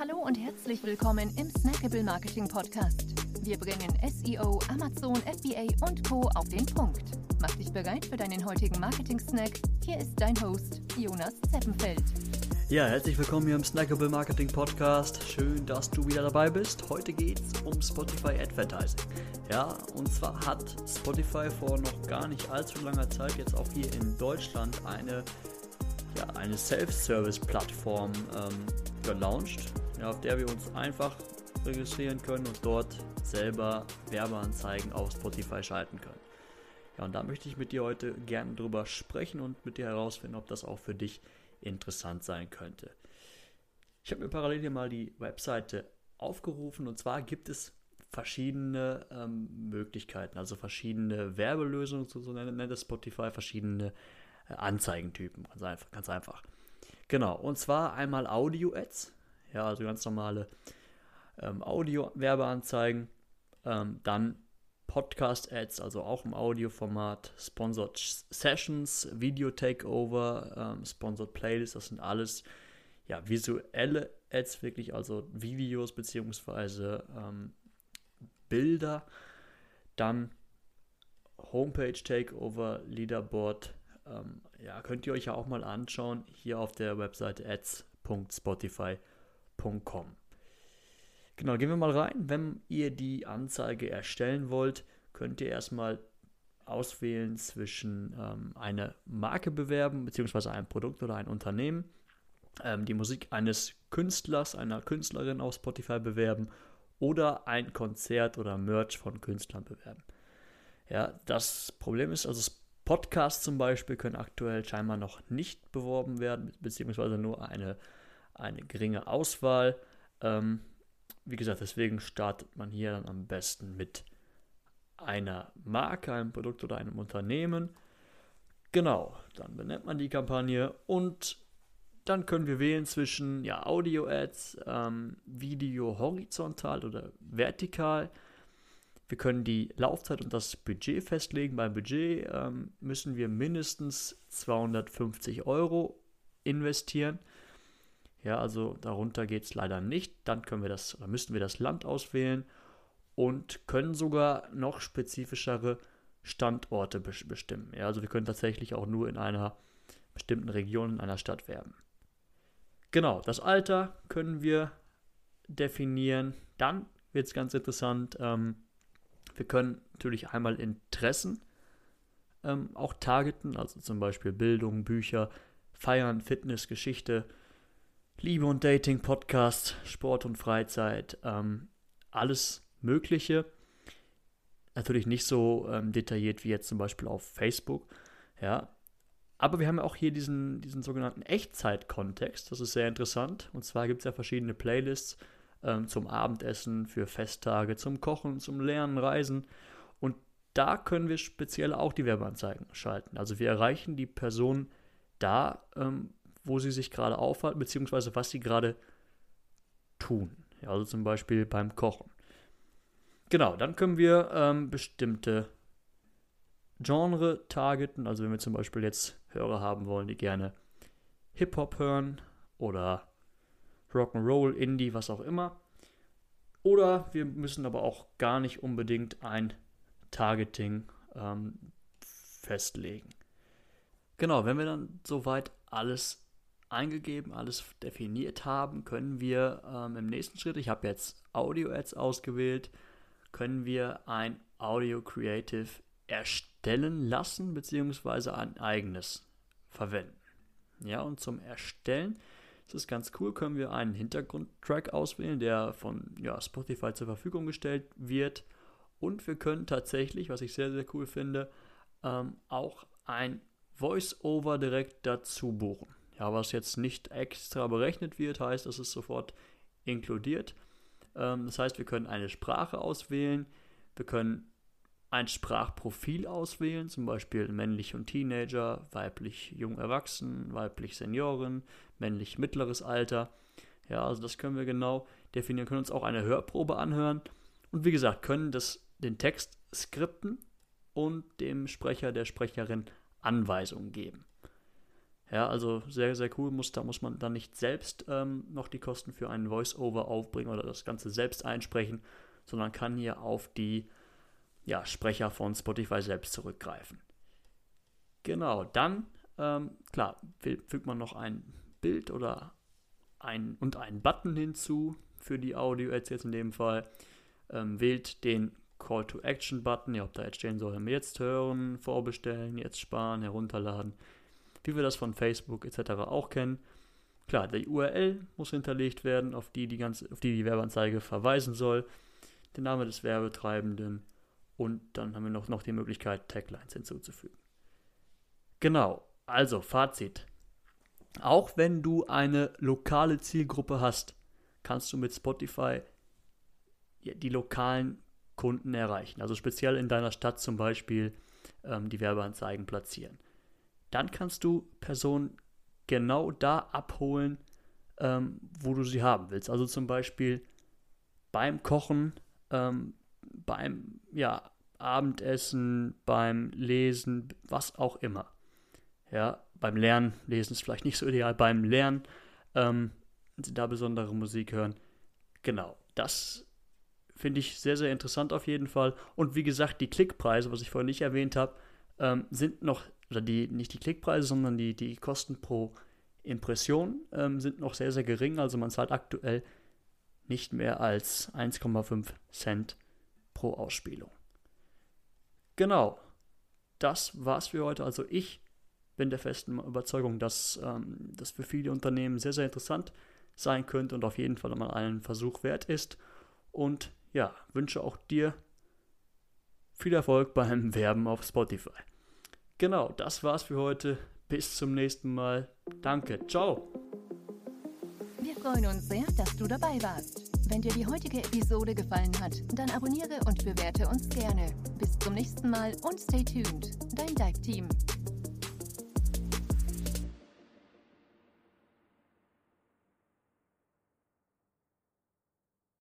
Hallo und herzlich willkommen im Snackable Marketing Podcast. Wir bringen SEO, Amazon, FBA und Co. auf den Punkt. Mach dich bereit für deinen heutigen Marketing-Snack. Hier ist dein Host, Jonas Zeppenfeld. Ja, herzlich willkommen hier im Snackable Marketing Podcast. Schön, dass du wieder dabei bist. Heute geht es um Spotify Advertising. Ja, und zwar hat Spotify vor noch gar nicht allzu langer Zeit jetzt auch hier in Deutschland eine, ja, eine Self-Service-Plattform ähm, gelauncht, auf der wir uns einfach registrieren können und dort selber Werbeanzeigen auf Spotify schalten können. Ja, und da möchte ich mit dir heute gerne drüber sprechen und mit dir herausfinden, ob das auch für dich interessant sein könnte. Ich habe mir parallel hier mal die Webseite aufgerufen und zwar gibt es verschiedene ähm, Möglichkeiten, also verschiedene Werbelösungen, so, so nennt es Spotify, verschiedene äh, Anzeigentypen, ganz einfach, ganz einfach. Genau, und zwar einmal Audio-Ads, ja, also ganz normale ähm, Audio-Werbeanzeigen, ähm, dann Podcast-Ads, also auch im Audioformat, Sponsored Sessions, Video-Takeover, ähm, Sponsored Playlists, das sind alles ja, visuelle Ads, wirklich, also Videos beziehungsweise ähm, Bilder. Dann Homepage Takeover, Leaderboard, ähm, ja, könnt ihr euch ja auch mal anschauen, hier auf der Webseite ads.spotify.com. Genau, gehen wir mal rein. Wenn ihr die Anzeige erstellen wollt, könnt ihr erstmal auswählen zwischen ähm, eine Marke bewerben, beziehungsweise ein Produkt oder ein Unternehmen, ähm, die Musik eines Künstlers, einer Künstlerin auf Spotify bewerben oder ein Konzert oder Merch von Künstlern bewerben. Ja, das Problem ist, also Podcasts zum Beispiel können aktuell scheinbar noch nicht beworben werden, beziehungsweise nur eine, eine geringe Auswahl. Ähm, wie gesagt, deswegen startet man hier dann am besten mit einer Marke, einem Produkt oder einem Unternehmen. Genau, dann benennt man die Kampagne und dann können wir wählen zwischen ja, Audio-Ads, ähm, Video horizontal oder vertikal. Wir können die Laufzeit und das Budget festlegen. Beim Budget ähm, müssen wir mindestens 250 Euro investieren. Ja, also darunter geht es leider nicht. Dann können wir das, müssten wir das Land auswählen und können sogar noch spezifischere Standorte bestimmen. Ja, also wir können tatsächlich auch nur in einer bestimmten Region in einer Stadt werben. Genau, das Alter können wir definieren. Dann wird es ganz interessant. Ähm, wir können natürlich einmal Interessen ähm, auch targeten, also zum Beispiel Bildung, Bücher, Feiern, Fitness, Geschichte, Liebe und Dating, Podcast, Sport und Freizeit, ähm, alles Mögliche. Natürlich nicht so ähm, detailliert wie jetzt zum Beispiel auf Facebook, ja. Aber wir haben ja auch hier diesen, diesen sogenannten Echtzeit-Kontext. Das ist sehr interessant. Und zwar gibt es ja verschiedene Playlists ähm, zum Abendessen, für Festtage, zum Kochen, zum Lernen, Reisen. Und da können wir speziell auch die Werbeanzeigen schalten. Also wir erreichen die Person da, ähm, wo sie sich gerade aufhalten, beziehungsweise was sie gerade tun. Ja, also zum Beispiel beim Kochen. Genau, dann können wir ähm, bestimmte Genre targeten. Also wenn wir zum Beispiel jetzt Hörer haben wollen, die gerne Hip-Hop hören oder Rock'n'Roll, Indie, was auch immer. Oder wir müssen aber auch gar nicht unbedingt ein Targeting ähm, festlegen. Genau, wenn wir dann soweit alles eingegeben, alles definiert haben, können wir ähm, im nächsten Schritt, ich habe jetzt Audio-Ads ausgewählt, können wir ein Audio Creative erstellen lassen, beziehungsweise ein eigenes verwenden. Ja, und zum Erstellen ist ganz cool, können wir einen Hintergrundtrack auswählen, der von ja, Spotify zur Verfügung gestellt wird. Und wir können tatsächlich, was ich sehr, sehr cool finde, ähm, auch ein Voice-Over direkt dazu buchen. Ja, was jetzt nicht extra berechnet wird, heißt, es ist sofort inkludiert. Ähm, das heißt, wir können eine Sprache auswählen, wir können ein Sprachprofil auswählen, zum Beispiel männlich und Teenager, weiblich jung erwachsen, weiblich Senioren, männlich mittleres Alter. Ja, also das können wir genau definieren, können uns auch eine Hörprobe anhören und wie gesagt, können das, den Text skripten und dem Sprecher, der Sprecherin Anweisungen geben. Ja, also sehr, sehr cool. Muss, da muss man dann nicht selbst ähm, noch die Kosten für einen Voice-Over aufbringen oder das Ganze selbst einsprechen, sondern kann hier auf die ja, Sprecher von Spotify selbst zurückgreifen. Genau, dann, ähm, klar, fügt man noch ein Bild oder ein, und einen Button hinzu für die Audio-Ads jetzt in dem Fall. Ähm, wählt den Call to Action Button, ja, ob da jetzt stehen soll, jetzt hören, vorbestellen, jetzt sparen, herunterladen, wie wir das von Facebook etc. auch kennen. Klar, die URL muss hinterlegt werden, auf die die, ganze, auf die, die Werbeanzeige verweisen soll, der Name des Werbetreibenden und dann haben wir noch, noch die Möglichkeit, Taglines hinzuzufügen. Genau, also Fazit. Auch wenn du eine lokale Zielgruppe hast, kannst du mit Spotify die lokalen Kunden erreichen. Also speziell in deiner Stadt zum Beispiel ähm, die Werbeanzeigen platzieren. Dann kannst du Personen genau da abholen, ähm, wo du sie haben willst. Also zum Beispiel beim Kochen, ähm, beim ja, Abendessen, beim Lesen, was auch immer. Ja, beim Lernen, Lesen ist vielleicht nicht so ideal, beim Lernen, ähm, wenn Sie da besondere Musik hören. Genau, das finde ich sehr, sehr interessant auf jeden Fall. Und wie gesagt, die Klickpreise, was ich vorhin nicht erwähnt habe, ähm, sind noch, oder die, nicht die Klickpreise, sondern die, die Kosten pro Impression ähm, sind noch sehr, sehr gering. Also man zahlt aktuell nicht mehr als 1,5 Cent pro Ausspielung. Genau, das war's für heute. Also ich bin der festen Überzeugung, dass ähm, das für viele Unternehmen sehr, sehr interessant sein könnte und auf jeden Fall mal einen Versuch wert ist. Und ja, wünsche auch dir viel Erfolg beim Werben auf Spotify. Genau, das war's für heute. Bis zum nächsten Mal. Danke. Ciao. Wir freuen uns sehr, dass du dabei warst. Wenn dir die heutige Episode gefallen hat, dann abonniere und bewerte uns gerne. Bis zum nächsten Mal und stay tuned. Dein Dive Team.